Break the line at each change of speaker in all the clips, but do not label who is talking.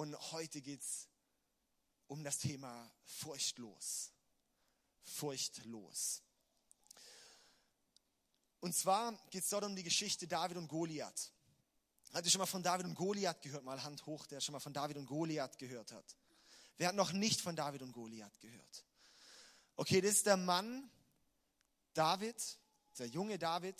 Und heute geht es um das Thema furchtlos. Furchtlos. Und zwar geht es dort um die Geschichte David und Goliath. Hat ihr schon mal von David und Goliath gehört? Mal Hand hoch, der schon mal von David und Goliath gehört hat. Wer hat noch nicht von David und Goliath gehört? Okay, das ist der Mann, David, der junge David,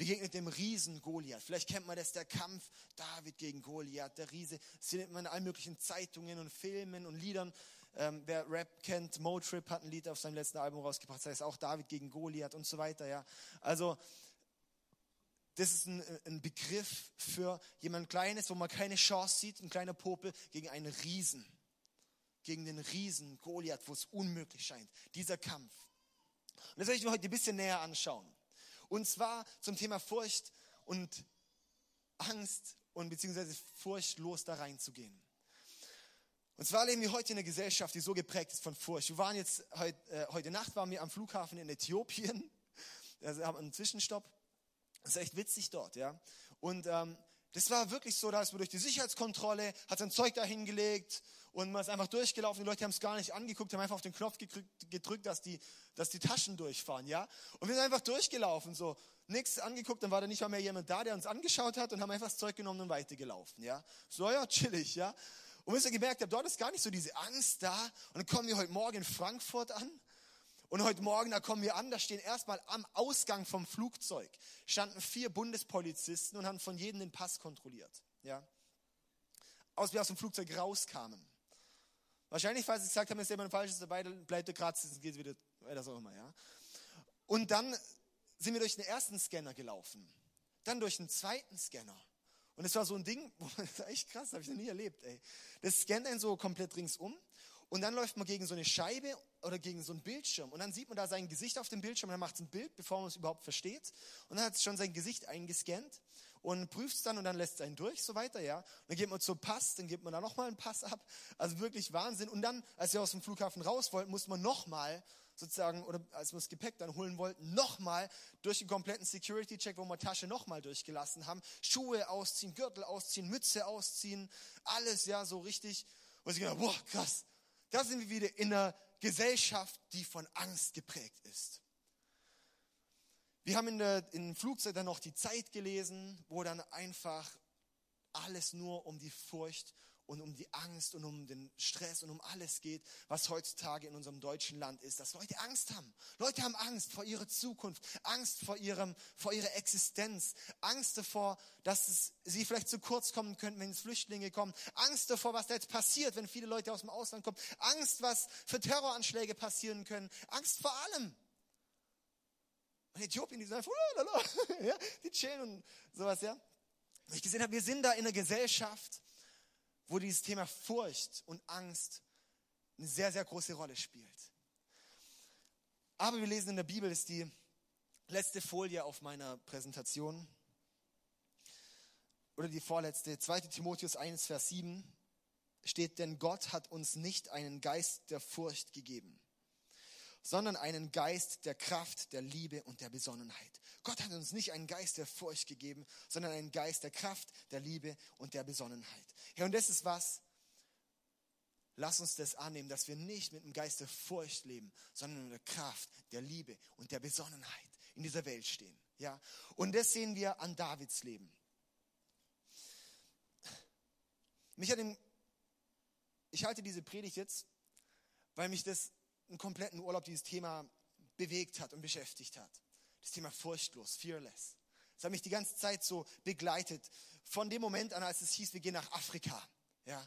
begegnet dem Riesen Goliath. Vielleicht kennt man das, der Kampf David gegen Goliath, der Riese. Das sieht man in allen möglichen Zeitungen und Filmen und Liedern. Ähm, wer Rap kennt, Motrip hat ein Lied auf seinem letzten Album rausgebracht, das heißt auch David gegen Goliath und so weiter. Ja. Also das ist ein, ein Begriff für jemand Kleines, wo man keine Chance sieht, ein kleiner Popel gegen einen Riesen. Gegen den Riesen Goliath, wo es unmöglich scheint. Dieser Kampf. Und das möchte ich mir heute ein bisschen näher anschauen. Und zwar zum Thema Furcht und Angst und beziehungsweise furchtlos da reinzugehen. Und zwar leben wir heute in einer Gesellschaft, die so geprägt ist von Furcht. Wir waren jetzt heute, äh, heute Nacht waren wir am Flughafen in Äthiopien. Also haben einen Zwischenstopp. Das ist echt witzig dort, ja. Und ähm, das war wirklich so, da ist man durch die Sicherheitskontrolle, hat sein Zeug da hingelegt und man ist einfach durchgelaufen. Die Leute haben es gar nicht angeguckt, haben einfach auf den Knopf gedrückt, dass die, dass die Taschen durchfahren, ja. Und wir sind einfach durchgelaufen, so nichts angeguckt, dann war da nicht mal mehr jemand da, der uns angeschaut hat und haben einfach das Zeug genommen und weitergelaufen, ja. So ja, chillig, ja. Und bis ihr gemerkt habt, dort ist gar nicht so diese Angst da. Und dann kommen wir heute Morgen in Frankfurt an und heute Morgen, da kommen wir an, da stehen erstmal am Ausgang vom Flugzeug, standen vier Bundespolizisten und haben von jedem den Pass kontrolliert. Ja? Aus wie aus dem Flugzeug rauskamen. Wahrscheinlich, falls sie gesagt haben, ist jemand Falsches dabei, dann bleibt der Kratz, dann geht wieder, das auch immer, ja. Und dann sind wir durch den ersten Scanner gelaufen. Dann durch den zweiten Scanner. Und es war so ein Ding, das war echt krass, habe ich noch nie erlebt, ey. Das scannt einen so komplett ringsum und dann läuft man gegen so eine Scheibe oder gegen so einen Bildschirm und dann sieht man da sein Gesicht auf dem Bildschirm und dann macht es ein Bild, bevor man es überhaupt versteht. Und dann hat es schon sein Gesicht eingescannt und prüft es dann und dann lässt es einen durch, so weiter, ja. Und dann geht man zum Pass, dann gibt man da nochmal einen Pass ab. Also wirklich Wahnsinn. Und dann, als wir aus dem Flughafen raus wollten, musste man nochmal sozusagen, oder als wir das Gepäck dann holen wollten, nochmal durch den kompletten Security-Check, wo wir Tasche nochmal durchgelassen haben, Schuhe ausziehen, Gürtel ausziehen, Mütze ausziehen, alles, ja, so richtig. Und ich gedacht, boah, krass, da sind wir wieder in einer Gesellschaft, die von Angst geprägt ist. Wir haben in der, in Flugzeug dann noch die Zeit gelesen, wo dann einfach alles nur um die Furcht und um die Angst und um den Stress und um alles geht, was heutzutage in unserem deutschen Land ist, dass Leute Angst haben. Leute haben Angst vor ihrer Zukunft, Angst vor ihrem, vor ihrer Existenz, Angst davor, dass es, sie vielleicht zu kurz kommen könnten, wenn es Flüchtlinge kommen, Angst davor, was da jetzt passiert, wenn viele Leute aus dem Ausland kommen, Angst, was für Terroranschläge passieren können, Angst vor allem. Und Äthiopien, die sind einfach, ja, die chillen und sowas, ja. Und ich gesehen habe, wir sind da in einer Gesellschaft, wo dieses Thema Furcht und Angst eine sehr, sehr große Rolle spielt. Aber wir lesen in der Bibel, das ist die letzte Folie auf meiner Präsentation, oder die vorletzte, 2 Timotheus 1, Vers 7, steht, denn Gott hat uns nicht einen Geist der Furcht gegeben, sondern einen Geist der Kraft, der Liebe und der Besonnenheit. Gott hat uns nicht einen Geist der Furcht gegeben, sondern einen Geist der Kraft, der Liebe und der Besonnenheit. Herr, und das ist was, lass uns das annehmen, dass wir nicht mit einem Geist der Furcht leben, sondern mit der Kraft, der Liebe und der Besonnenheit in dieser Welt stehen. Ja? Und das sehen wir an Davids Leben. Mich hat im, ich halte diese Predigt jetzt, weil mich das einen kompletten Urlaub dieses Thema bewegt hat und beschäftigt hat. Das Thema furchtlos, fearless. Das hat mich die ganze Zeit so begleitet. Von dem Moment an, als es hieß, wir gehen nach Afrika. Ja.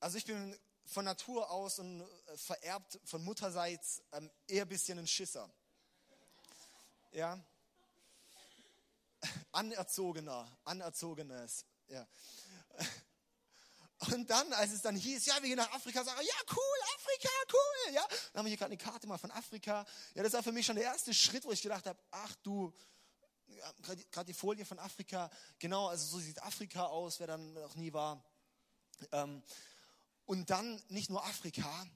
Also ich bin von Natur aus und äh, vererbt von Mutterseits ähm, eher ein bisschen ein Schisser. Ja. Anerzogener, anerzogenes. Ja. Und dann, als es dann hieß, ja, wir gehen nach Afrika, sagen, ja, cool, Afrika, cool, ja. Dann haben wir hier gerade eine Karte mal von Afrika. Ja, das war für mich schon der erste Schritt, wo ich gedacht habe, ach du, gerade die Folie von Afrika, genau, also so sieht Afrika aus, wer dann noch nie war. Ähm, und dann nicht nur Afrika,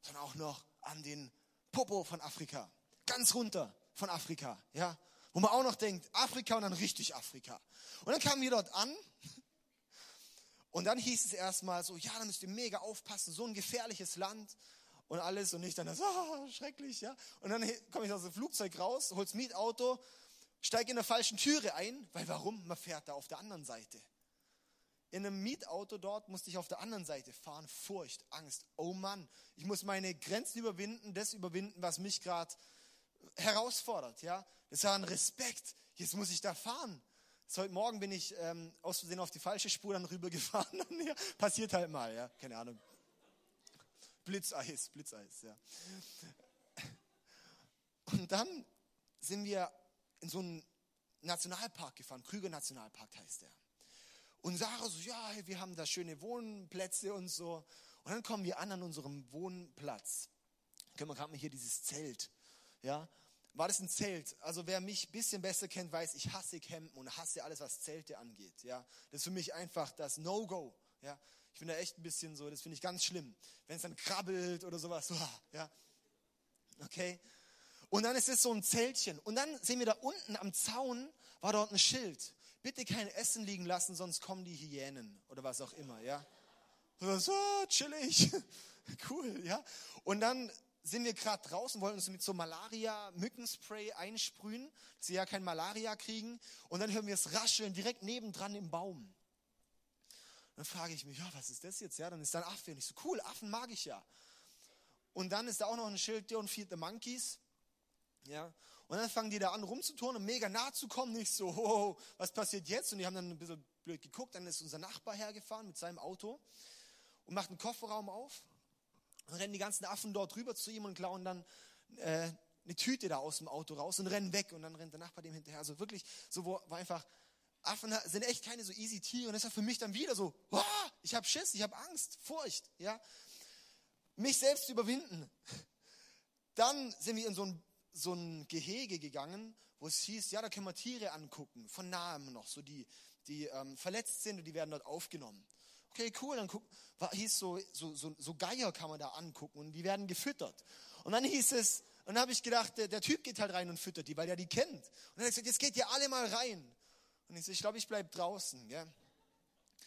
sondern auch noch an den Popo von Afrika. Ganz runter von Afrika, ja. Wo man auch noch denkt, Afrika und dann richtig Afrika. Und dann kamen wir dort an Und dann hieß es erstmal so, ja, da müsst ihr mega aufpassen, so ein gefährliches Land und alles und ich dann so, ah, schrecklich, ja. Und dann komme ich aus dem Flugzeug raus, hol's Mietauto, steige in der falschen Türe ein, weil warum? Man fährt da auf der anderen Seite. In einem Mietauto dort musste ich auf der anderen Seite fahren. Furcht, Angst. Oh Mann, ich muss meine Grenzen überwinden, das überwinden, was mich gerade herausfordert. Ja, das war ein Respekt. Jetzt muss ich da fahren. So, heute Morgen bin ich ähm, aus Versehen auf die falsche Spur dann rübergefahren. ja, passiert halt mal, ja, keine Ahnung. Blitzeis, Blitzeis, ja. Und dann sind wir in so einen Nationalpark gefahren. Krüger Nationalpark heißt der. Und Sarah so, ja, wir haben da schöne Wohnplätze und so. Und dann kommen wir an an unserem Wohnplatz. Können wir gerade mal hier dieses Zelt. Ja, war das ein Zelt? Also wer mich ein bisschen besser kennt, weiß, ich hasse Campen und hasse alles, was Zelte angeht. Ja, das ist für mich einfach das No-Go. Ja, ich bin da echt ein bisschen so, das finde ich ganz schlimm. Wenn es dann krabbelt oder sowas, ja. Okay. Und dann ist es so ein Zeltchen. Und dann sehen wir da unten am Zaun war dort ein Schild. Bitte kein Essen liegen lassen, sonst kommen die Hyänen oder was auch immer, ja. So, chillig. Cool, ja. Und dann sind wir gerade draußen, wollten uns mit so Malaria-Mückenspray einsprühen, dass sie ja kein Malaria kriegen. Und dann hören wir es rascheln direkt nebendran im Baum. Dann frage ich mich, ja, was ist das jetzt? Ja, dann ist da ein Affe. Und ich so, cool, Affen mag ich ja. Und dann ist da auch noch ein Schild, Don't feed the monkeys. Ja. Und dann fangen die da an rumzuturnen und mega nah zu kommen. Nicht so, oh, was passiert jetzt? Und die haben dann ein bisschen blöd geguckt. Dann ist unser Nachbar hergefahren mit seinem Auto und macht einen Kofferraum auf dann rennen die ganzen Affen dort rüber zu ihm und klauen dann äh, eine Tüte da aus dem Auto raus und rennen weg. Und dann rennt der Nachbar dem hinterher. Also wirklich, so wo, wo einfach, Affen sind echt keine so easy Tiere. Und das war für mich dann wieder so, oh, ich habe Schiss, ich habe Angst, Furcht. Ja? Mich selbst zu überwinden. Dann sind wir in so ein, so ein Gehege gegangen, wo es hieß, ja, da können wir Tiere angucken, von nahem noch, so die, die ähm, verletzt sind und die werden dort aufgenommen. Okay, cool, dann guck, war, hieß so, so, so, so Geier kann man da angucken und die werden gefüttert. Und dann hieß es, und dann habe ich gedacht, der, der, Typ geht halt rein und füttert die, weil er die kennt. Und dann hat er gesagt, jetzt geht ihr alle mal rein. Und ich so, ich glaube, ich bleibe draußen. Gell? Und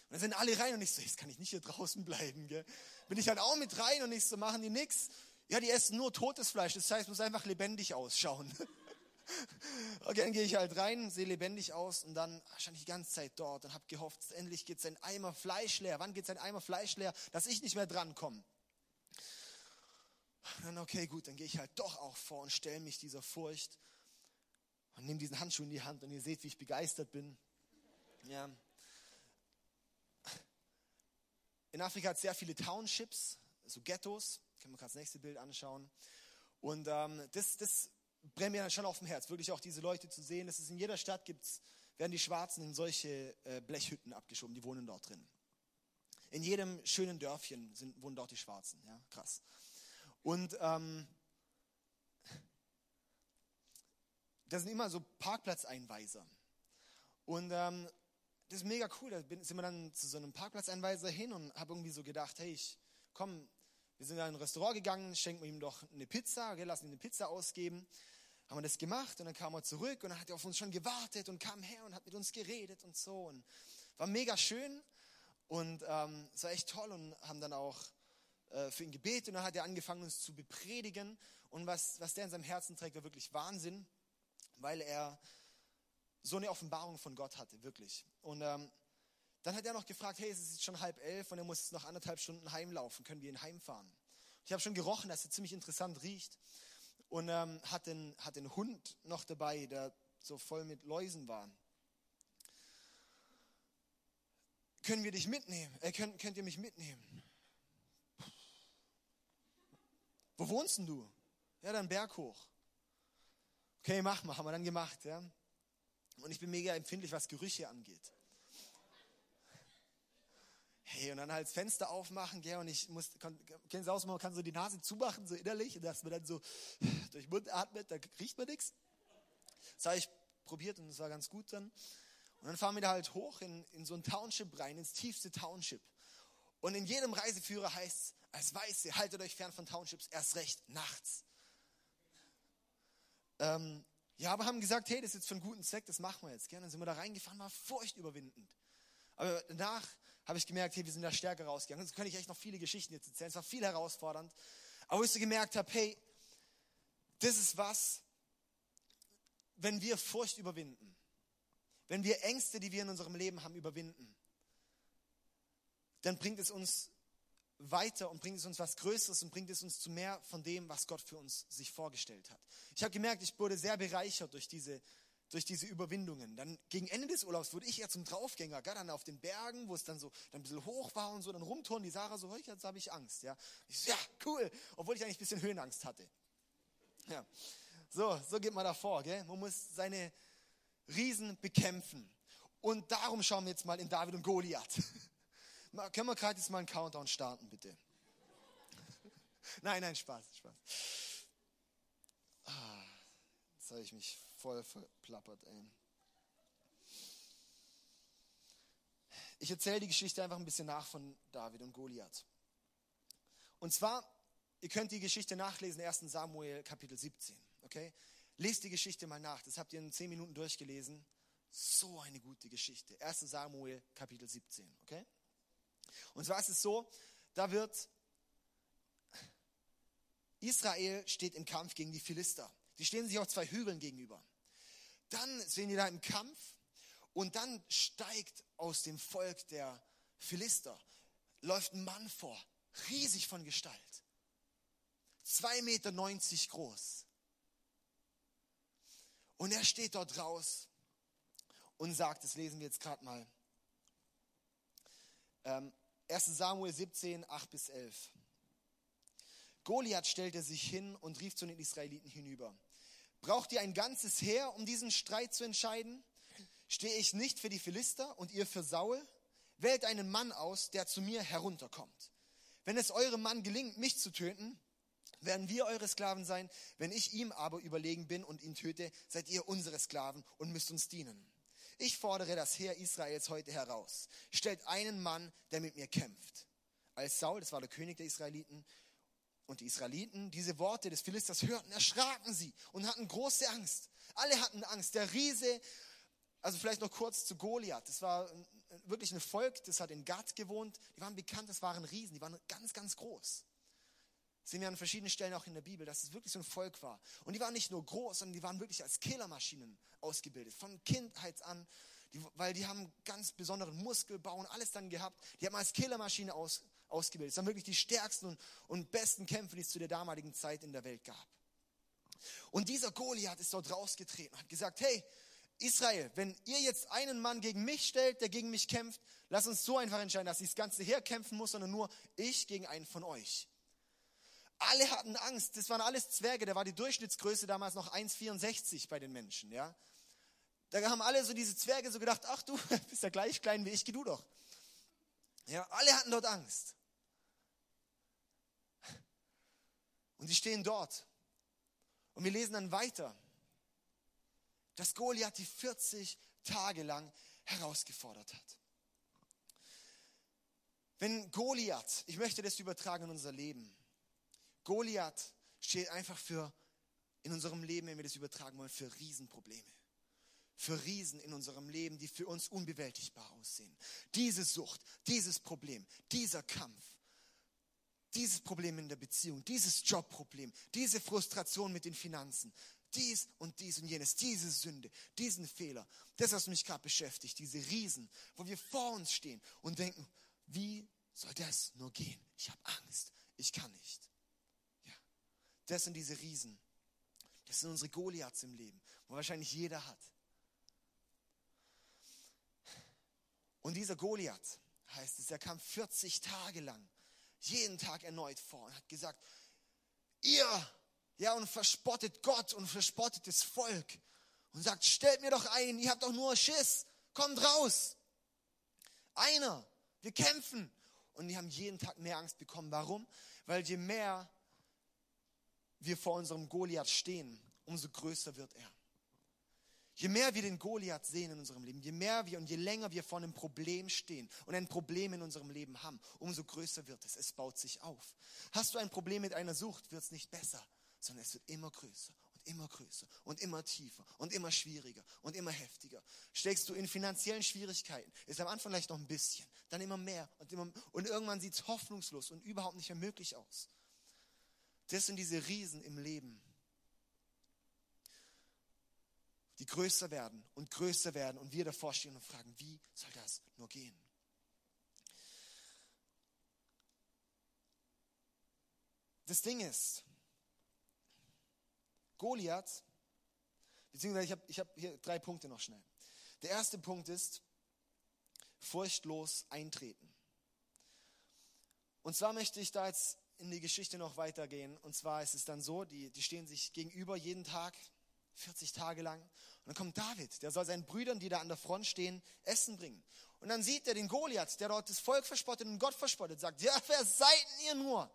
dann sind alle rein und ich so, jetzt kann ich nicht hier draußen bleiben. Gell? Bin ich halt auch mit rein und ich so, machen die nichts. Ja, die essen nur totes Fleisch, das heißt, muss einfach lebendig ausschauen. Okay, dann gehe ich halt rein, sehe lebendig aus und dann stand ich die ganze Zeit dort und habe gehofft, endlich geht sein Eimer Fleisch leer. Wann geht sein Eimer Fleisch leer, dass ich nicht mehr drankomme? Dann okay, gut, dann gehe ich halt doch auch vor und stelle mich dieser Furcht und nehme diesen Handschuh in die Hand und ihr seht, wie ich begeistert bin. Ja. In Afrika hat es sehr viele Townships, so Ghettos. Können wir gerade das nächste Bild anschauen. Und ähm, das, das brennt mir dann schon auf dem Herz, wirklich auch diese Leute zu sehen. es in jeder Stadt gibt's, werden die Schwarzen in solche äh, Blechhütten abgeschoben, die wohnen dort drin. In jedem schönen Dörfchen sind, wohnen dort die Schwarzen, ja, krass. Und ähm, das sind immer so Parkplatzeinweiser. Und ähm, das ist mega cool. Da sind wir dann zu so einem Parkplatzeinweiser hin und habe irgendwie so gedacht, hey, ich komm, wir sind in ein Restaurant gegangen, schenken wir ihm doch eine Pizza, okay, lassen ihn eine Pizza ausgeben haben wir das gemacht und dann kam er zurück und dann hat er auf uns schon gewartet und kam her und hat mit uns geredet und so und war mega schön und ähm, es war echt toll und haben dann auch äh, für ihn gebetet und dann hat er angefangen uns zu bepredigen und was, was der in seinem Herzen trägt, war wirklich Wahnsinn, weil er so eine Offenbarung von Gott hatte, wirklich. Und ähm, dann hat er noch gefragt, hey, es ist jetzt schon halb elf und er muss jetzt noch anderthalb Stunden heimlaufen, können wir ihn heimfahren? Ich habe schon gerochen, dass er ziemlich interessant riecht und ähm, hat, den, hat den Hund noch dabei, der so voll mit Läusen war. Können wir dich mitnehmen? Äh, könnt, könnt ihr mich mitnehmen? Wo wohnst denn du? Ja, dann Berg hoch. Okay, mach mal, haben wir dann gemacht, ja. Und ich bin mega empfindlich, was Gerüche angeht. Hey, und dann halt das Fenster aufmachen, gell, und ich muss, kennen Sie aus, man kann so die Nase zumachen, so innerlich, und dass man dann so durch den Mund atmet, da riecht man nichts. Das habe ich probiert und das war ganz gut dann. Und dann fahren wir da halt hoch in, in so ein Township rein, ins tiefste Township. Und in jedem Reiseführer heißt es, als Weiße, haltet euch fern von Townships, erst recht nachts. Ähm, ja, aber haben gesagt, hey, das ist jetzt für einen guten Zweck, das machen wir jetzt. Gell? Dann sind wir da reingefahren, war furchtüberwindend. Aber danach habe ich gemerkt, hey, wir sind da stärker rausgegangen. Jetzt könnte ich echt noch viele Geschichten jetzt erzählen. Es war viel herausfordernd. Aber wo ich so gemerkt habe, hey, das ist was, wenn wir Furcht überwinden, wenn wir Ängste, die wir in unserem Leben haben, überwinden, dann bringt es uns weiter und bringt es uns was Größeres und bringt es uns zu mehr von dem, was Gott für uns sich vorgestellt hat. Ich habe gemerkt, ich wurde sehr bereichert durch diese, durch diese Überwindungen. Dann gegen Ende des Urlaubs wurde ich eher zum Draufgänger, gell? dann auf den Bergen, wo es dann so dann ein bisschen hoch war und so, dann rumturnen die Sarah so, jetzt habe ich Angst. Ja? Ich so, ja, cool, obwohl ich eigentlich ein bisschen Höhenangst hatte. Ja. So, so geht man davor. Gell? Man muss seine Riesen bekämpfen. Und darum schauen wir jetzt mal in David und Goliath. Können wir gerade jetzt mal einen Countdown starten, bitte? Nein, nein, Spaß, Spaß. Ah, jetzt habe ich mich voll verplappert, ey. Ich erzähle die Geschichte einfach ein bisschen nach von David und Goliath. Und zwar, ihr könnt die Geschichte nachlesen, 1. Samuel Kapitel 17. Okay? Lest die Geschichte mal nach. Das habt ihr in 10 Minuten durchgelesen. So eine gute Geschichte. 1. Samuel Kapitel 17. Okay? Und zwar ist es so, da wird Israel steht im Kampf gegen die Philister. Die stehen sich auf zwei Hügeln gegenüber. Dann sehen die da im Kampf und dann steigt aus dem Volk der Philister, läuft ein Mann vor, riesig von Gestalt. 2,90 Meter groß. Und er steht dort raus und sagt, das lesen wir jetzt gerade mal. Ähm, 1 Samuel 17, 8 bis 11. Goliath stellte sich hin und rief zu den Israeliten hinüber. Braucht ihr ein ganzes Heer, um diesen Streit zu entscheiden? Stehe ich nicht für die Philister und ihr für Saul? Wählt einen Mann aus, der zu mir herunterkommt. Wenn es eurem Mann gelingt, mich zu töten, werden wir eure Sklaven sein. Wenn ich ihm aber überlegen bin und ihn töte, seid ihr unsere Sklaven und müsst uns dienen. Ich fordere das Heer Israels heute heraus. Stellt einen Mann, der mit mir kämpft. Als Saul, das war der König der Israeliten, und die Israeliten diese Worte des Philisters hörten, erschraken sie und hatten große Angst. Alle hatten Angst. Der Riese, also vielleicht noch kurz zu Goliath. Das war wirklich ein Volk, das hat in Gad gewohnt. Die waren bekannt, das waren Riesen, die waren ganz, ganz groß. Das sehen wir an verschiedenen Stellen auch in der Bibel, dass es wirklich so ein Volk war. Und die waren nicht nur groß, sondern die waren wirklich als Killermaschinen ausgebildet. Von Kindheit an, die, weil die haben ganz besonderen Muskelbau und alles dann gehabt. Die haben als Killermaschine aus, ausgebildet. Das waren wirklich die stärksten und, und besten Kämpfer, die es zu der damaligen Zeit in der Welt gab. Und dieser Goliath ist dort rausgetreten und hat gesagt, hey, Israel, wenn ihr jetzt einen Mann gegen mich stellt, der gegen mich kämpft, lass uns so einfach entscheiden, dass ich das Ganze herkämpfen muss, sondern nur ich gegen einen von euch. Alle hatten Angst. Das waren alles Zwerge. Da war die Durchschnittsgröße damals noch 1,64 bei den Menschen. Ja? Da haben alle so diese Zwerge so gedacht, ach du bist ja gleich klein wie ich, geh du doch. Ja, alle hatten dort Angst. Und sie stehen dort. Und wir lesen dann weiter, dass Goliath die 40 Tage lang herausgefordert hat. Wenn Goliath, ich möchte das übertragen in unser Leben, Goliath steht einfach für, in unserem Leben, wenn wir das übertragen wollen, für Riesenprobleme. Für Riesen in unserem Leben, die für uns unbewältigbar aussehen. Diese Sucht, dieses Problem, dieser Kampf, dieses Problem in der Beziehung, dieses Jobproblem, diese Frustration mit den Finanzen, dies und dies und jenes, diese Sünde, diesen Fehler, das, was mich gerade beschäftigt, diese Riesen, wo wir vor uns stehen und denken, wie soll das nur gehen? Ich habe Angst, ich kann nicht. Das sind diese Riesen. Das sind unsere Goliaths im Leben, wo wahrscheinlich jeder hat. Und dieser Goliath, heißt es, er kam 40 Tage lang, jeden Tag erneut vor und hat gesagt, ihr, ja, und verspottet Gott und verspottet das Volk und sagt, stellt mir doch ein, ihr habt doch nur Schiss, kommt raus. Einer, wir kämpfen. Und die haben jeden Tag mehr Angst bekommen. Warum? Weil je mehr wir vor unserem Goliath stehen, umso größer wird er. Je mehr wir den Goliath sehen in unserem Leben, je mehr wir und je länger wir vor einem Problem stehen und ein Problem in unserem Leben haben, umso größer wird es. Es baut sich auf. Hast du ein Problem mit einer Sucht, wird es nicht besser, sondern es wird immer größer und immer größer und immer tiefer und immer schwieriger und immer heftiger. Steckst du in finanziellen Schwierigkeiten, ist am Anfang vielleicht noch ein bisschen, dann immer mehr und, immer, und irgendwann sieht es hoffnungslos und überhaupt nicht mehr möglich aus. Das sind diese Riesen im Leben, die größer werden und größer werden und wir davor stehen und fragen, wie soll das nur gehen? Das Ding ist, Goliath, beziehungsweise ich habe ich hab hier drei Punkte noch schnell. Der erste Punkt ist, furchtlos eintreten. Und zwar möchte ich da jetzt in die Geschichte noch weitergehen. Und zwar ist es dann so, die, die stehen sich gegenüber jeden Tag, 40 Tage lang. Und dann kommt David, der soll seinen Brüdern, die da an der Front stehen, Essen bringen. Und dann sieht er den Goliath, der dort das Volk verspottet und Gott verspottet, sagt, ja, wer seid ihr nur?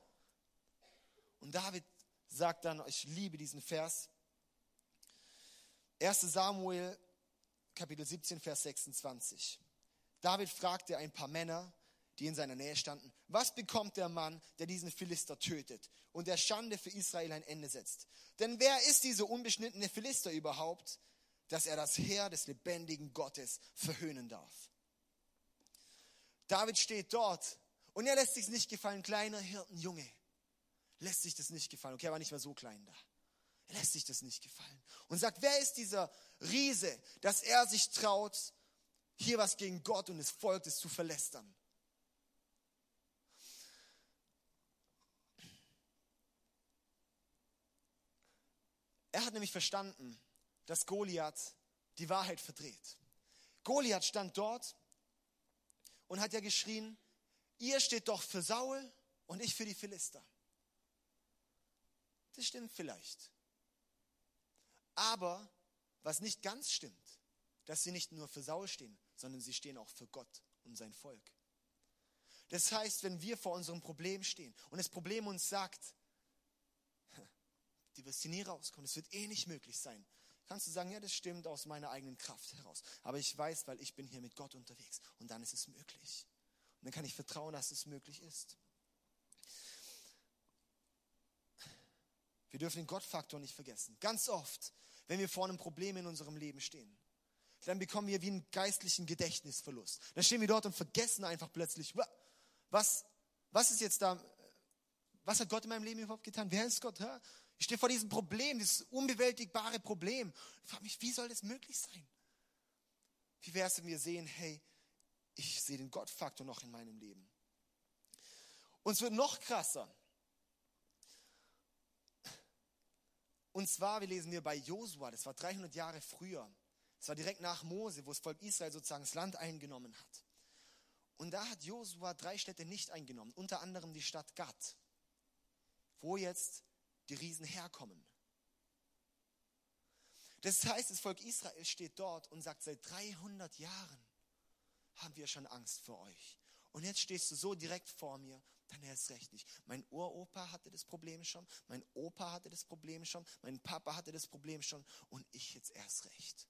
Und David sagt dann, ich liebe diesen Vers. 1 Samuel, Kapitel 17, Vers 26. David fragte ein paar Männer, die in seiner Nähe standen, was bekommt der Mann, der diesen Philister tötet und der Schande für Israel ein Ende setzt? Denn wer ist dieser unbeschnittene Philister überhaupt, dass er das Heer des lebendigen Gottes verhöhnen darf? David steht dort und er lässt sich nicht gefallen, kleiner Hirtenjunge lässt sich das nicht gefallen. Okay, er war nicht mehr so klein da. Er lässt sich das nicht gefallen. Und sagt, wer ist dieser Riese, dass er sich traut, hier was gegen Gott und das Volk des zu verlästern? Er hat nämlich verstanden, dass Goliath die Wahrheit verdreht. Goliath stand dort und hat ja geschrien, ihr steht doch für Saul und ich für die Philister. Das stimmt vielleicht. Aber was nicht ganz stimmt, dass sie nicht nur für Saul stehen, sondern sie stehen auch für Gott und sein Volk. Das heißt, wenn wir vor unserem Problem stehen und das Problem uns sagt, die wirst du nie rauskommen, es wird eh nicht möglich sein, kannst du sagen, ja, das stimmt aus meiner eigenen Kraft heraus. Aber ich weiß, weil ich bin hier mit Gott unterwegs und dann ist es möglich. Und dann kann ich vertrauen, dass es möglich ist. Wir dürfen den Gottfaktor nicht vergessen. Ganz oft, wenn wir vor einem Problem in unserem Leben stehen, dann bekommen wir wie einen geistlichen Gedächtnisverlust. Dann stehen wir dort und vergessen einfach plötzlich, was, was ist jetzt da, was hat Gott in meinem Leben überhaupt getan? Wer ist Gott? Ich stehe vor diesem Problem, dieses unbewältigbare Problem. Ich frage mich, wie soll das möglich sein? Wie wäre es, wenn wir sehen, hey, ich sehe den Gottfaktor noch in meinem Leben. Und es wird noch krasser. Und zwar, wir lesen wir bei Josua, das war 300 Jahre früher. Das war direkt nach Mose, wo das Volk Israel sozusagen das Land eingenommen hat. Und da hat Josua drei Städte nicht eingenommen, unter anderem die Stadt Gad, wo jetzt die Riesen herkommen. Das heißt, das Volk Israel steht dort und sagt, seit 300 Jahren haben wir schon Angst vor euch. Und jetzt stehst du so direkt vor mir dann erst recht nicht. Mein Uropa hatte das Problem schon, mein Opa hatte das Problem schon, mein Papa hatte das Problem schon und ich jetzt erst recht.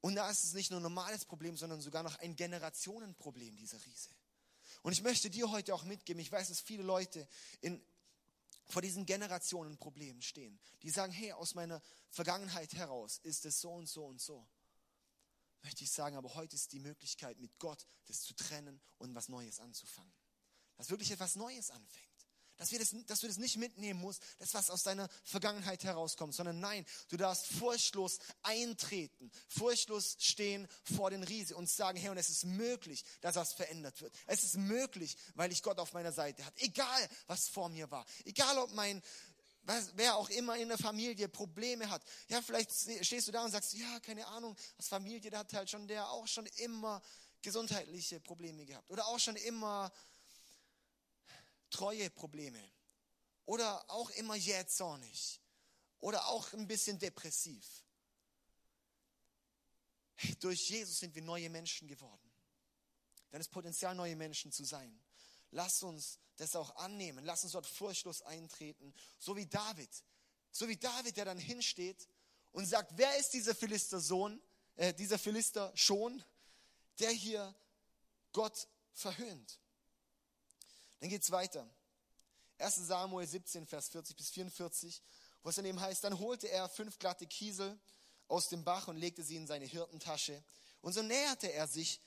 Und da ist es nicht nur ein normales Problem, sondern sogar noch ein Generationenproblem, dieser Riese. Und ich möchte dir heute auch mitgeben, ich weiß, dass viele Leute in, vor diesen Generationenproblemen stehen, die sagen, hey, aus meiner Vergangenheit heraus ist es so und so und so. Möchte ich sagen, aber heute ist die Möglichkeit, mit Gott das zu trennen und was Neues anzufangen dass wirklich etwas Neues anfängt. Dass, wir das, dass du das nicht mitnehmen musst, das was aus deiner Vergangenheit herauskommt, sondern nein, du darfst furchtlos eintreten, furchtlos stehen vor den Riese und sagen, hey, und es ist möglich, dass das verändert wird. Es ist möglich, weil ich Gott auf meiner Seite hat. Egal, was vor mir war. Egal, ob mein, wer auch immer in der Familie Probleme hat. Ja, vielleicht stehst du da und sagst, ja, keine Ahnung, aus Familie, da hat halt schon der auch schon immer gesundheitliche Probleme gehabt oder auch schon immer Treueprobleme oder auch immer jähzornig oder auch ein bisschen depressiv. Durch Jesus sind wir neue Menschen geworden. Dann ist Potenzial, neue Menschen zu sein. Lass uns das auch annehmen. Lass uns dort furchtlos eintreten. So wie David. So wie David, der dann hinsteht und sagt, wer ist dieser Philister-Sohn, äh, dieser Philister schon, der hier Gott verhöhnt? Dann geht es weiter. 1 Samuel 17, Vers 40 bis 44. wo es daneben heißt, dann holte er fünf glatte Kiesel aus dem Bach und legte sie in seine Hirtentasche. Und so näherte er sich,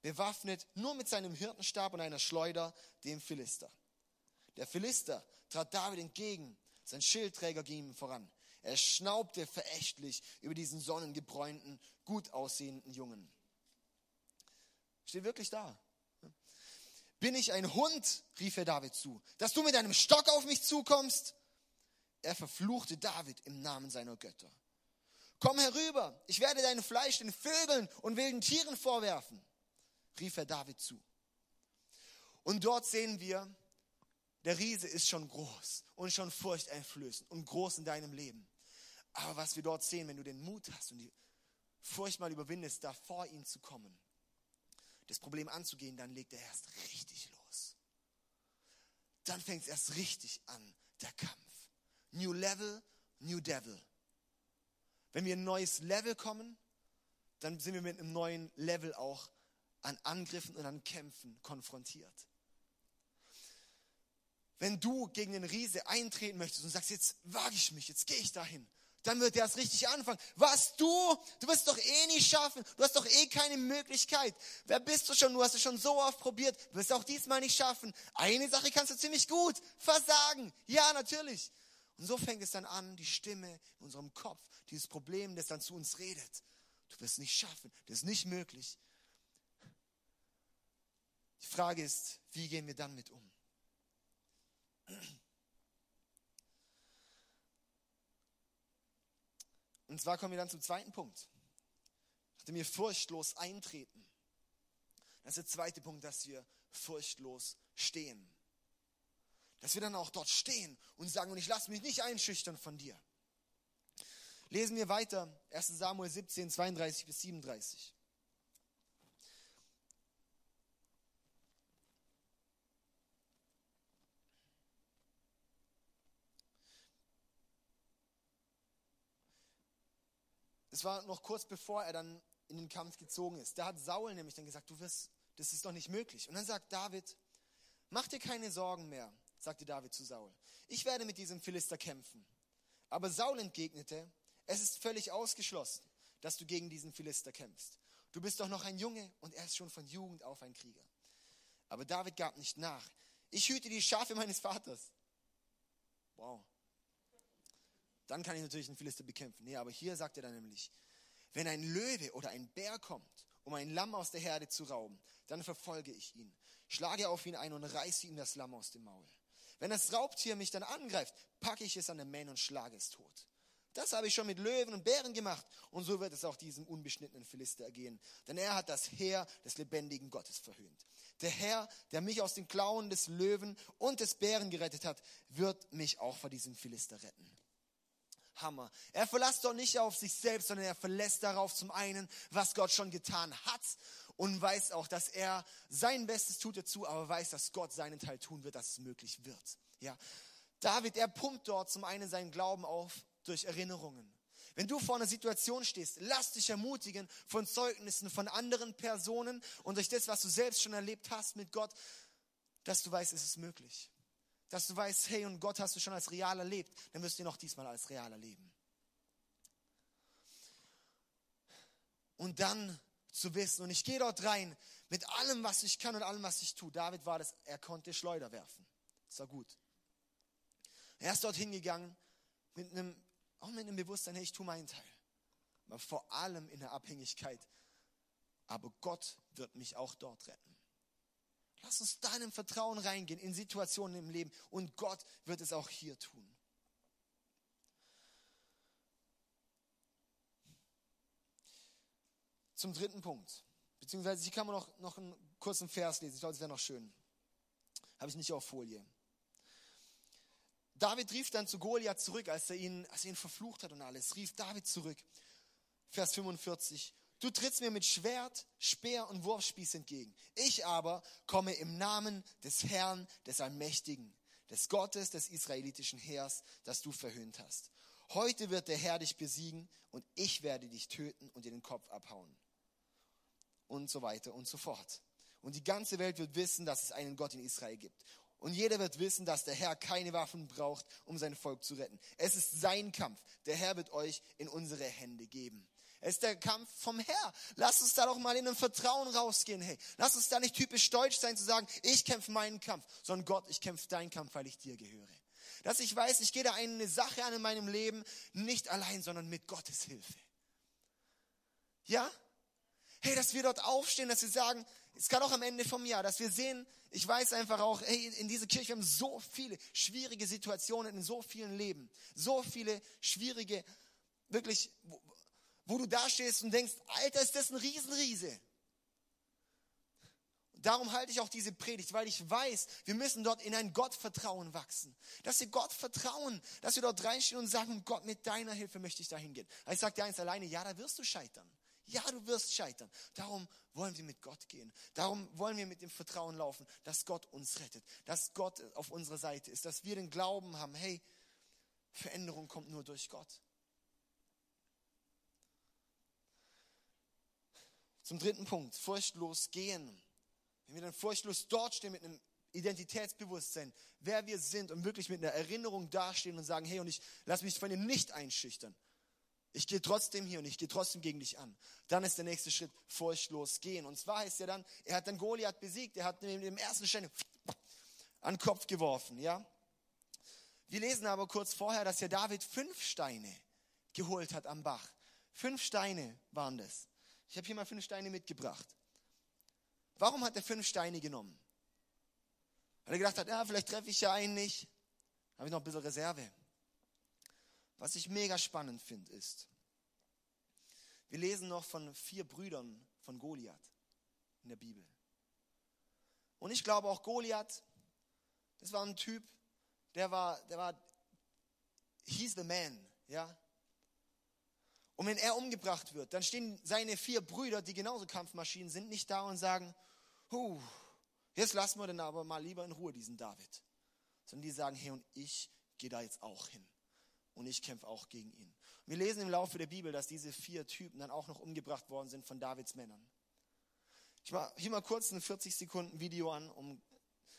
bewaffnet nur mit seinem Hirtenstab und einer Schleuder, dem Philister. Der Philister trat David entgegen, sein Schildträger ging ihm voran. Er schnaubte verächtlich über diesen sonnengebräunten, gut aussehenden Jungen. Steht wirklich da. Bin ich ein Hund, rief er David zu, dass du mit deinem Stock auf mich zukommst? Er verfluchte David im Namen seiner Götter. Komm herüber, ich werde dein Fleisch den Vögeln und wilden Tieren vorwerfen, rief er David zu. Und dort sehen wir, der Riese ist schon groß und schon furchteinflößend und groß in deinem Leben. Aber was wir dort sehen, wenn du den Mut hast und die Furcht mal überwindest, da vor ihn zu kommen, das Problem anzugehen, dann legt er erst richtig. Dann fängt es erst richtig an, der Kampf. New Level, New Devil. Wenn wir ein neues Level kommen, dann sind wir mit einem neuen Level auch an Angriffen und an Kämpfen konfrontiert. Wenn du gegen den Riese eintreten möchtest und sagst, jetzt wage ich mich, jetzt gehe ich dahin, dann wird er es richtig anfangen. Was du? Du wirst doch eh nicht schaffen. Du hast doch eh keine Möglichkeit. Wer bist du schon? Du hast es schon so oft probiert. Du wirst auch diesmal nicht schaffen. Eine Sache kannst du ziemlich gut. Versagen. Ja, natürlich. Und so fängt es dann an, die Stimme in unserem Kopf, dieses Problem, das dann zu uns redet. Du wirst nicht schaffen, das ist nicht möglich. Die Frage ist, wie gehen wir dann mit um? Und zwar kommen wir dann zum zweiten Punkt. Nachdem wir furchtlos eintreten. Das ist der zweite Punkt, dass wir furchtlos stehen. Dass wir dann auch dort stehen und sagen, und ich lasse mich nicht einschüchtern von dir. Lesen wir weiter, 1 Samuel 17, 32 bis 37. Es war noch kurz bevor er dann in den Kampf gezogen ist. Da hat Saul nämlich dann gesagt, du wirst, das ist doch nicht möglich. Und dann sagt David, mach dir keine Sorgen mehr sagte David zu Saul. Ich werde mit diesem Philister kämpfen. Aber Saul entgegnete, es ist völlig ausgeschlossen, dass du gegen diesen Philister kämpfst. Du bist doch noch ein Junge und er ist schon von Jugend auf ein Krieger. Aber David gab nicht nach. Ich hüte die Schafe meines Vaters. Wow. Dann kann ich natürlich einen Philister bekämpfen. Nee, aber hier sagt er dann nämlich, wenn ein Löwe oder ein Bär kommt, um ein Lamm aus der Herde zu rauben, dann verfolge ich ihn, schlage auf ihn ein und reiße ihm das Lamm aus dem Maul. Wenn das Raubtier mich dann angreift, packe ich es an den Mähne und schlage es tot. Das habe ich schon mit Löwen und Bären gemacht. Und so wird es auch diesem unbeschnittenen Philister ergehen. Denn er hat das Heer des lebendigen Gottes verhöhnt. Der Herr, der mich aus den Klauen des Löwen und des Bären gerettet hat, wird mich auch vor diesem Philister retten. Hammer. Er verlässt doch nicht auf sich selbst, sondern er verlässt darauf zum einen, was Gott schon getan hat und weiß auch, dass er sein Bestes tut dazu, aber weiß, dass Gott seinen Teil tun wird, dass es möglich wird. Ja. David, er pumpt dort zum einen seinen Glauben auf durch Erinnerungen. Wenn du vor einer Situation stehst, lass dich ermutigen von Zeugnissen von anderen Personen und durch das, was du selbst schon erlebt hast mit Gott, dass du weißt, es ist möglich. Dass du weißt, hey, und Gott hast du schon als real erlebt, dann wirst du ihn auch diesmal als real erleben. Und dann zu wissen. Und ich gehe dort rein mit allem, was ich kann und allem, was ich tue. David war das, er konnte Schleuder werfen. Das war gut. Er ist dort hingegangen mit einem, auch mit einem Bewusstsein, hey, ich tue meinen Teil. Aber vor allem in der Abhängigkeit. Aber Gott wird mich auch dort retten. Lass uns deinem Vertrauen reingehen in Situationen im Leben und Gott wird es auch hier tun. zum dritten Punkt. Beziehungsweise hier kann man noch, noch einen kurzen Vers lesen. Ich glaube, das wäre noch schön. Habe ich nicht auf Folie. David rief dann zu Goliath zurück, als er ihn, als er ihn verflucht hat und alles. Rief David zurück. Vers 45. Du trittst mir mit Schwert, Speer und Wurfspieß entgegen. Ich aber komme im Namen des Herrn, des Allmächtigen, des Gottes des israelitischen Heers, das du verhöhnt hast. Heute wird der Herr dich besiegen und ich werde dich töten und dir den Kopf abhauen und so weiter und so fort. Und die ganze Welt wird wissen, dass es einen Gott in Israel gibt. Und jeder wird wissen, dass der Herr keine Waffen braucht, um sein Volk zu retten. Es ist sein Kampf. Der Herr wird euch in unsere Hände geben. Es ist der Kampf vom Herr. Lass uns da doch mal in einem Vertrauen rausgehen. Hey, lass uns da nicht typisch deutsch sein zu sagen, ich kämpfe meinen Kampf, sondern Gott, ich kämpfe deinen Kampf, weil ich dir gehöre. Dass ich weiß, ich gehe da eine Sache an in meinem Leben nicht allein, sondern mit Gottes Hilfe. Ja? Hey, dass wir dort aufstehen, dass wir sagen, es kann auch am Ende vom Jahr, dass wir sehen, ich weiß einfach auch, hey, in dieser Kirche haben so viele schwierige Situationen in so vielen Leben, so viele schwierige, wirklich, wo, du da stehst und denkst, Alter, ist das ein Riesenriese. Darum halte ich auch diese Predigt, weil ich weiß, wir müssen dort in ein Gottvertrauen wachsen. Dass wir Gott vertrauen, dass wir dort reinstehen und sagen, Gott, mit deiner Hilfe möchte ich dahin gehen. Also ich sage dir eins alleine, ja, da wirst du scheitern. Ja, du wirst scheitern. Darum wollen wir mit Gott gehen. Darum wollen wir mit dem Vertrauen laufen, dass Gott uns rettet, dass Gott auf unserer Seite ist, dass wir den Glauben haben, hey, Veränderung kommt nur durch Gott. Zum dritten Punkt, furchtlos gehen. Wenn wir dann furchtlos dort stehen mit einem Identitätsbewusstsein, wer wir sind und wirklich mit einer Erinnerung dastehen und sagen, hey, und ich lasse mich von dir nicht einschüchtern. Ich gehe trotzdem hier und ich gehe trotzdem gegen dich an. Dann ist der nächste Schritt furchtlos gehen. Und zwar heißt er dann, er hat dann Goliath besiegt. Er hat ihm im ersten Stein an den Kopf geworfen, ja. Wir lesen aber kurz vorher, dass ja David fünf Steine geholt hat am Bach. Fünf Steine waren das. Ich habe hier mal fünf Steine mitgebracht. Warum hat er fünf Steine genommen? Weil er gedacht hat, ja, vielleicht treffe ich ja einen nicht. Habe ich noch ein bisschen Reserve. Was ich mega spannend finde, ist, wir lesen noch von vier Brüdern von Goliath in der Bibel. Und ich glaube auch Goliath, das war ein Typ, der war, der war, he's the man, ja. Und wenn er umgebracht wird, dann stehen seine vier Brüder, die genauso Kampfmaschinen sind, nicht da und sagen, huh, jetzt lassen wir den aber mal lieber in Ruhe, diesen David. Sondern die sagen, hey, und ich gehe da jetzt auch hin und ich kämpfe auch gegen ihn. wir lesen im Laufe der Bibel, dass diese vier Typen dann auch noch umgebracht worden sind von Davids Männern. Ich mache hier mal kurz ein 40 Sekunden Video an, um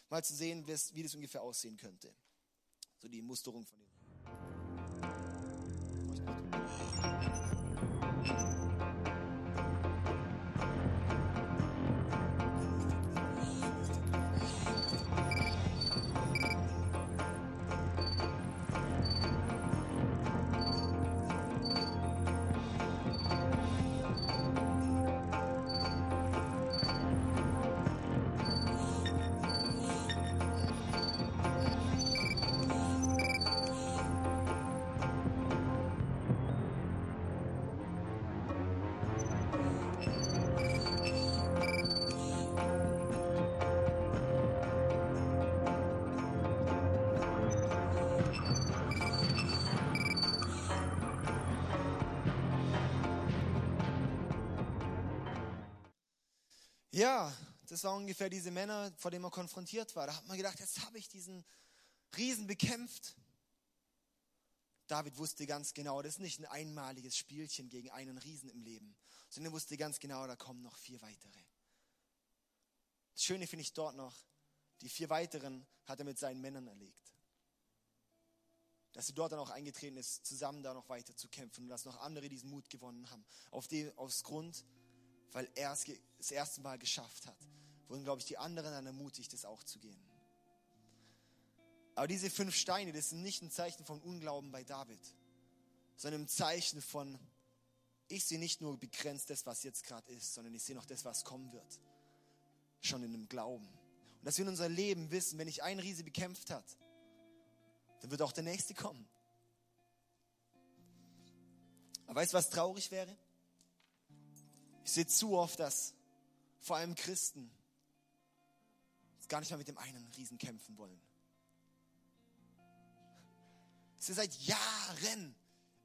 mal zu sehen, wie das ungefähr aussehen könnte. So die Musterung von dem. Ja, das waren ungefähr diese Männer, vor denen man konfrontiert war. Da hat man gedacht, jetzt habe ich diesen Riesen bekämpft. David wusste ganz genau, das ist nicht ein einmaliges Spielchen gegen einen Riesen im Leben, sondern er wusste ganz genau, da kommen noch vier weitere. Das Schöne finde ich dort noch, die vier weiteren hat er mit seinen Männern erlegt. Dass er dort dann auch eingetreten ist, zusammen da noch weiter zu kämpfen und dass noch andere diesen Mut gewonnen haben. Auf die, aus Grund weil er es das erste Mal geschafft hat, wurden, glaube ich, die anderen dann ermutigt, es auch zu gehen. Aber diese fünf Steine, das sind nicht ein Zeichen von Unglauben bei David, sondern ein Zeichen von, ich sehe nicht nur begrenzt das, was jetzt gerade ist, sondern ich sehe noch das, was kommen wird. Schon in einem Glauben. Und dass wir in unser Leben wissen, wenn ich ein Riese bekämpft hat, dann wird auch der nächste kommen. Aber weißt du, was traurig wäre? Ich sehe zu oft, dass vor allem Christen gar nicht mal mit dem einen Riesen kämpfen wollen. Sie seit Jahren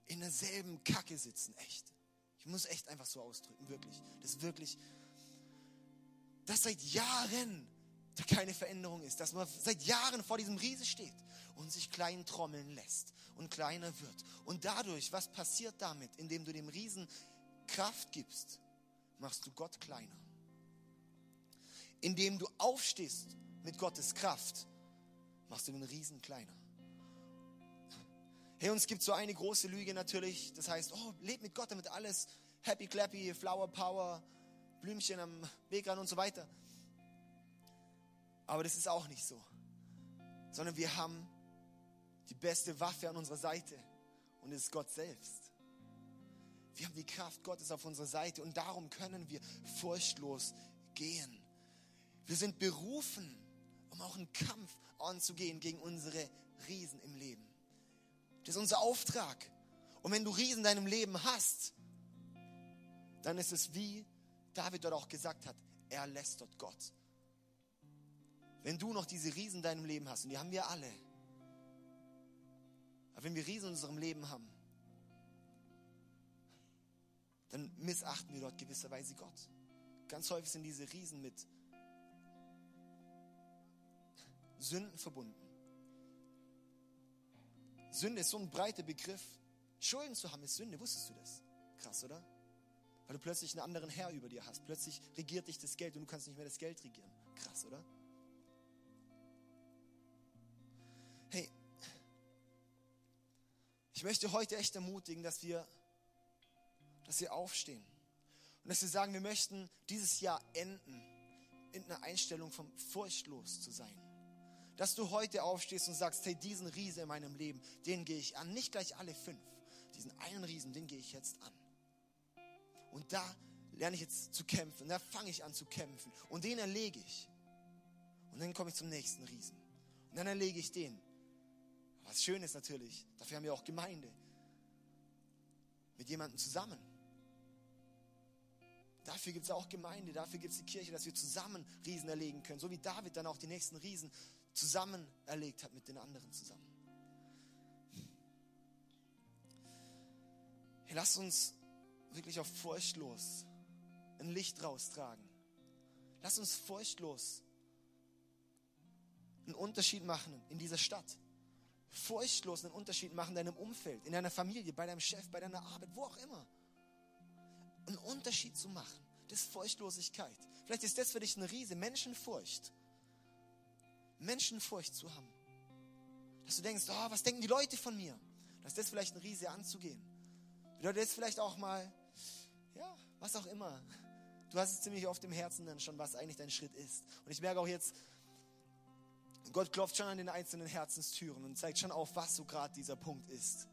in derselben Kacke sitzen, echt. Ich muss echt einfach so ausdrücken, wirklich. Das ist wirklich, dass seit Jahren da keine Veränderung ist, dass man seit Jahren vor diesem Riese steht und sich klein trommeln lässt und kleiner wird. Und dadurch, was passiert damit, indem du dem Riesen Kraft gibst? Machst du Gott kleiner. Indem du aufstehst mit Gottes Kraft, machst du den Riesen kleiner. Hey, uns gibt so eine große Lüge natürlich. Das heißt, oh, leb mit Gott, damit alles happy clappy, Flower Power, Blümchen am Wegrand und so weiter. Aber das ist auch nicht so. Sondern wir haben die beste Waffe an unserer Seite und es ist Gott selbst. Wir haben die Kraft Gottes auf unserer Seite und darum können wir furchtlos gehen. Wir sind berufen, um auch einen Kampf anzugehen gegen unsere Riesen im Leben. Das ist unser Auftrag. Und wenn du Riesen in deinem Leben hast, dann ist es wie David dort auch gesagt hat, er lässt dort Gott. Wenn du noch diese Riesen in deinem Leben hast, und die haben wir alle, aber wenn wir Riesen in unserem Leben haben, dann missachten wir dort gewisserweise Gott. Ganz häufig sind diese Riesen mit Sünden verbunden. Sünde ist so ein breiter Begriff. Schulden zu haben ist Sünde, wusstest du das? Krass, oder? Weil du plötzlich einen anderen Herr über dir hast. Plötzlich regiert dich das Geld und du kannst nicht mehr das Geld regieren. Krass, oder? Hey, ich möchte heute echt ermutigen, dass wir, dass wir aufstehen und dass wir sagen, wir möchten dieses Jahr enden in einer Einstellung vom furchtlos zu sein. Dass du heute aufstehst und sagst, hey, diesen Riese in meinem Leben, den gehe ich an. Nicht gleich alle fünf. Diesen einen Riesen, den gehe ich jetzt an. Und da lerne ich jetzt zu kämpfen. Da fange ich an zu kämpfen. Und den erlege ich. Und dann komme ich zum nächsten Riesen. Und dann erlege ich den. Was schön ist natürlich, dafür haben wir auch Gemeinde. Mit jemandem zusammen. Dafür gibt es auch Gemeinde, dafür gibt es die Kirche, dass wir zusammen Riesen erlegen können. So wie David dann auch die nächsten Riesen zusammen erlegt hat mit den anderen zusammen. Hey, lass uns wirklich auf furchtlos ein Licht raustragen. Lass uns furchtlos einen Unterschied machen in dieser Stadt. Furchtlos einen Unterschied machen in deinem Umfeld, in deiner Familie, bei deinem Chef, bei deiner Arbeit, wo auch immer. Einen Unterschied zu machen. Das ist Furchtlosigkeit. Vielleicht ist das für dich eine Riese, Menschenfurcht. Menschenfurcht zu haben. Dass du denkst, oh, was denken die Leute von mir? Dass das vielleicht ein Riese anzugehen. Bedeutet das vielleicht auch mal, ja, was auch immer. Du hast es ziemlich oft im Herzen dann schon, was eigentlich dein Schritt ist. Und ich merke auch jetzt, Gott klopft schon an den einzelnen Herzenstüren und zeigt schon auf, was so gerade dieser Punkt ist.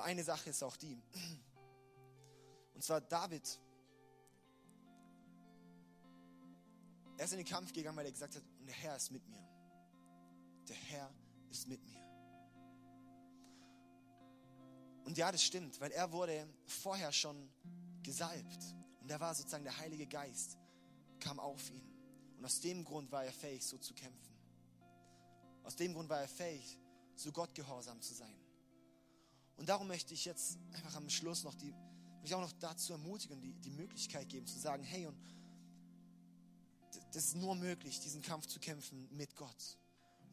Aber eine Sache ist auch die. Und zwar David Er ist in den Kampf gegangen, weil er gesagt hat, der Herr ist mit mir. Der Herr ist mit mir. Und ja, das stimmt, weil er wurde vorher schon gesalbt. Und da war sozusagen der Heilige Geist, kam auf ihn. Und aus dem Grund war er fähig, so zu kämpfen. Aus dem Grund war er fähig, so Gott gehorsam zu sein. Und darum möchte ich jetzt einfach am Schluss noch die, mich auch noch dazu ermutigen, die, die Möglichkeit geben, zu sagen, hey, und das ist nur möglich, diesen Kampf zu kämpfen mit Gott.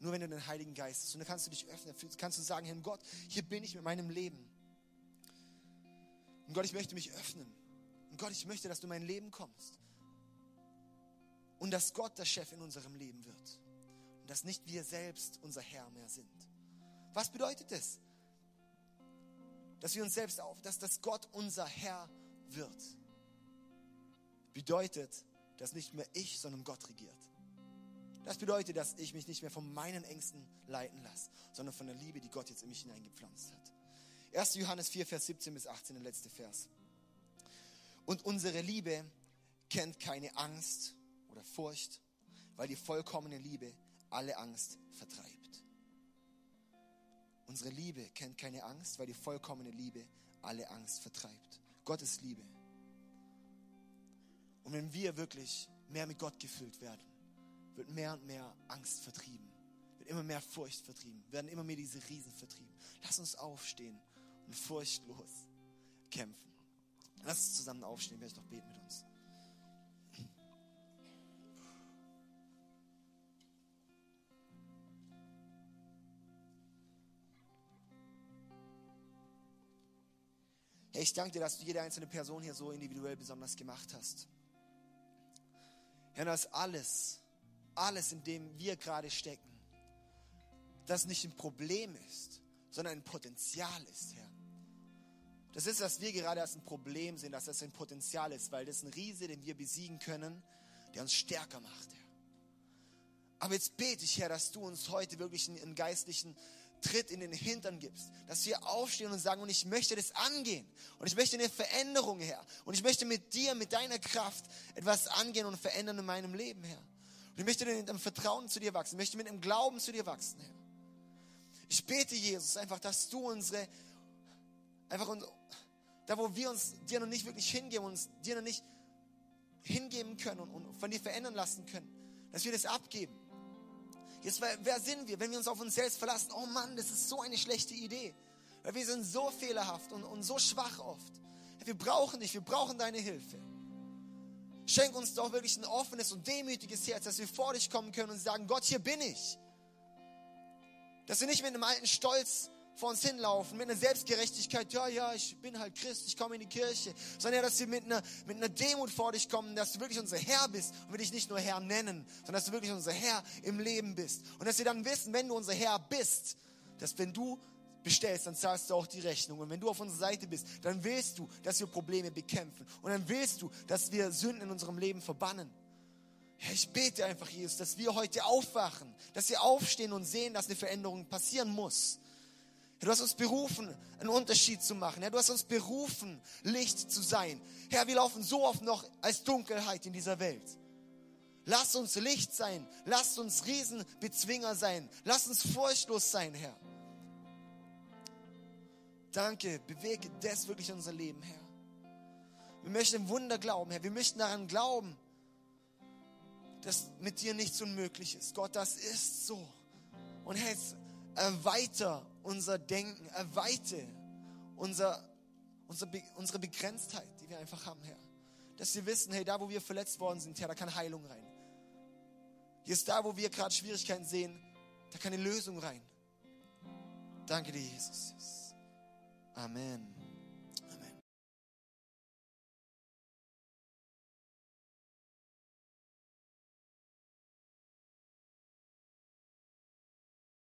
Nur wenn du den Heiligen Geist hast. Und dann kannst du dich öffnen, kannst du sagen, Herr Gott, hier bin ich mit meinem Leben. Und Gott, ich möchte mich öffnen. Und Gott, ich möchte, dass du in mein Leben kommst. Und dass Gott der Chef in unserem Leben wird. Und dass nicht wir selbst unser Herr mehr sind. Was bedeutet das? Dass wir uns selbst auf, dass das Gott unser Herr wird. Bedeutet, dass nicht mehr ich, sondern Gott regiert. Das bedeutet, dass ich mich nicht mehr von meinen Ängsten leiten lasse, sondern von der Liebe, die Gott jetzt in mich hineingepflanzt hat. 1. Johannes 4, Vers 17 bis 18, der letzte Vers. Und unsere Liebe kennt keine Angst oder Furcht, weil die vollkommene Liebe alle Angst vertreibt. Unsere Liebe kennt keine Angst, weil die vollkommene Liebe alle Angst vertreibt. Gott ist Liebe. Und wenn wir wirklich mehr mit Gott gefüllt werden, wird mehr und mehr Angst vertrieben, wird immer mehr Furcht vertrieben, werden immer mehr diese Riesen vertrieben. Lass uns aufstehen und furchtlos kämpfen. Lass uns zusammen aufstehen, werde ich noch beten mit uns. Hey, ich danke dir, dass du jede einzelne Person hier so individuell besonders gemacht hast. Herr, dass alles, alles, in dem wir gerade stecken, das nicht ein Problem ist, sondern ein Potenzial ist, Herr. Das ist, was wir gerade als ein Problem sehen, dass das ein Potenzial ist, weil das ein Riese, den wir besiegen können, der uns stärker macht, Herr. Aber jetzt bete ich, Herr, dass du uns heute wirklich einen, einen geistlichen Tritt in den Hintern gibst, dass wir aufstehen und sagen, und ich möchte das angehen. Und ich möchte eine Veränderung, Herr. Und ich möchte mit dir, mit deiner Kraft etwas angehen und verändern in meinem Leben, Herr. Und ich möchte mit einem Vertrauen zu dir wachsen. Ich möchte mit einem Glauben zu dir wachsen, Herr. Ich bete, Jesus, einfach, dass du unsere, einfach uns, da wo wir uns dir noch nicht wirklich hingeben, uns dir noch nicht hingeben können und, und von dir verändern lassen können, dass wir das abgeben Jetzt, wer sind wir, wenn wir uns auf uns selbst verlassen? Oh Mann, das ist so eine schlechte Idee. Weil wir sind so fehlerhaft und, und so schwach oft. Wir brauchen dich, wir brauchen deine Hilfe. Schenk uns doch wirklich ein offenes und demütiges Herz, dass wir vor dich kommen können und sagen, Gott, hier bin ich. Dass wir nicht mit einem alten Stolz vor uns hinlaufen mit einer Selbstgerechtigkeit, ja, ja, ich bin halt Christ, ich komme in die Kirche, sondern dass wir mit einer, mit einer Demut vor dich kommen, dass du wirklich unser Herr bist und wir dich nicht nur Herr nennen, sondern dass du wirklich unser Herr im Leben bist. Und dass wir dann wissen, wenn du unser Herr bist, dass wenn du bestellst, dann zahlst du auch die Rechnung. Und wenn du auf unserer Seite bist, dann willst du, dass wir Probleme bekämpfen. Und dann willst du, dass wir Sünden in unserem Leben verbannen. Ja, ich bete einfach, Jesus, dass wir heute aufwachen, dass wir aufstehen und sehen, dass eine Veränderung passieren muss. Du hast uns berufen, einen Unterschied zu machen. Herr, du hast uns berufen, Licht zu sein. Herr, wir laufen so oft noch als Dunkelheit in dieser Welt. Lass uns Licht sein. Lass uns Riesenbezwinger sein. Lass uns furchtlos sein, Herr. Danke, bewege das wirklich unser Leben, Herr. Wir möchten im Wunder glauben, Herr. Wir möchten daran glauben, dass mit dir nichts unmöglich ist. Gott, das ist so. Und Herr, jetzt erweiter unser Denken, erweite unser, unser, unsere Begrenztheit, die wir einfach haben, Herr. Dass wir wissen, hey, da wo wir verletzt worden sind, Herr, da kann Heilung rein. Hier ist da, wo wir gerade Schwierigkeiten sehen, da kann eine Lösung rein. Danke dir, Jesus. Amen.